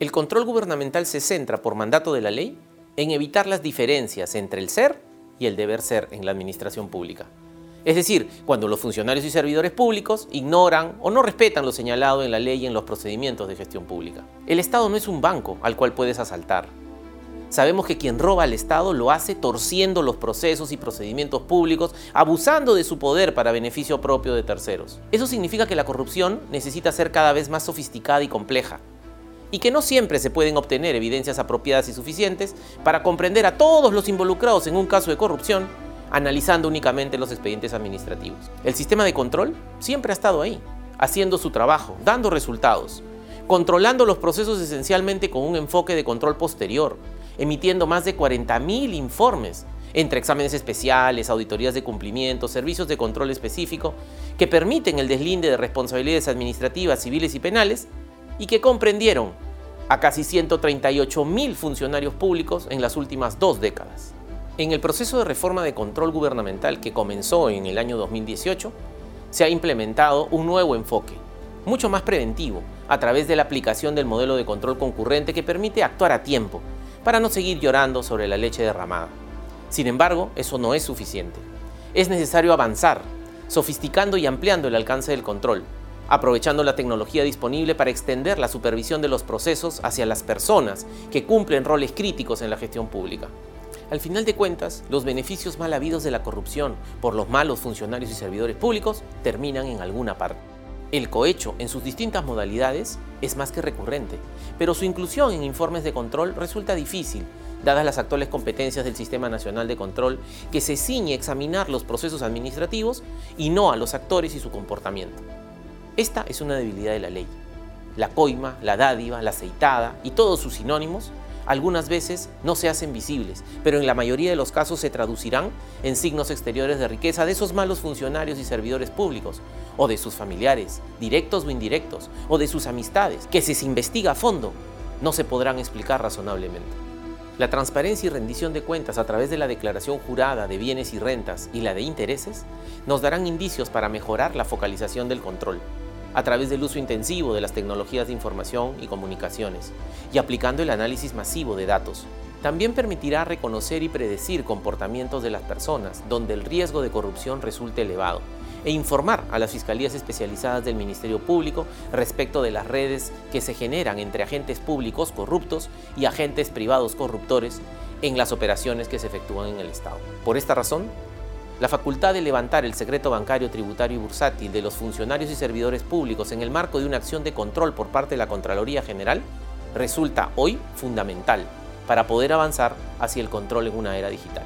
El control gubernamental se centra, por mandato de la ley, en evitar las diferencias entre el ser y el deber ser en la administración pública. Es decir, cuando los funcionarios y servidores públicos ignoran o no respetan lo señalado en la ley y en los procedimientos de gestión pública. El Estado no es un banco al cual puedes asaltar. Sabemos que quien roba al Estado lo hace torciendo los procesos y procedimientos públicos, abusando de su poder para beneficio propio de terceros. Eso significa que la corrupción necesita ser cada vez más sofisticada y compleja, y que no siempre se pueden obtener evidencias apropiadas y suficientes para comprender a todos los involucrados en un caso de corrupción, analizando únicamente los expedientes administrativos. El sistema de control siempre ha estado ahí, haciendo su trabajo, dando resultados, controlando los procesos esencialmente con un enfoque de control posterior, emitiendo más de 40.000 informes entre exámenes especiales, auditorías de cumplimiento, servicios de control específico, que permiten el deslinde de responsabilidades administrativas, civiles y penales, y que comprendieron a casi 138.000 funcionarios públicos en las últimas dos décadas. En el proceso de reforma de control gubernamental que comenzó en el año 2018, se ha implementado un nuevo enfoque, mucho más preventivo, a través de la aplicación del modelo de control concurrente que permite actuar a tiempo para no seguir llorando sobre la leche derramada. Sin embargo, eso no es suficiente. Es necesario avanzar, sofisticando y ampliando el alcance del control, aprovechando la tecnología disponible para extender la supervisión de los procesos hacia las personas que cumplen roles críticos en la gestión pública. Al final de cuentas, los beneficios mal habidos de la corrupción por los malos funcionarios y servidores públicos terminan en alguna parte. El cohecho, en sus distintas modalidades, es más que recurrente, pero su inclusión en informes de control resulta difícil, dadas las actuales competencias del Sistema Nacional de Control, que se ciñe a examinar los procesos administrativos y no a los actores y su comportamiento. Esta es una debilidad de la ley. La coima, la dádiva, la aceitada y todos sus sinónimos algunas veces no se hacen visibles, pero en la mayoría de los casos se traducirán en signos exteriores de riqueza de esos malos funcionarios y servidores públicos, o de sus familiares, directos o indirectos, o de sus amistades, que si se investiga a fondo, no se podrán explicar razonablemente. La transparencia y rendición de cuentas a través de la declaración jurada de bienes y rentas y la de intereses nos darán indicios para mejorar la focalización del control a través del uso intensivo de las tecnologías de información y comunicaciones y aplicando el análisis masivo de datos. También permitirá reconocer y predecir comportamientos de las personas donde el riesgo de corrupción resulte elevado e informar a las fiscalías especializadas del Ministerio Público respecto de las redes que se generan entre agentes públicos corruptos y agentes privados corruptores en las operaciones que se efectúan en el Estado. Por esta razón, la facultad de levantar el secreto bancario, tributario y bursátil de los funcionarios y servidores públicos en el marco de una acción de control por parte de la Contraloría General resulta hoy fundamental para poder avanzar hacia el control en una era digital.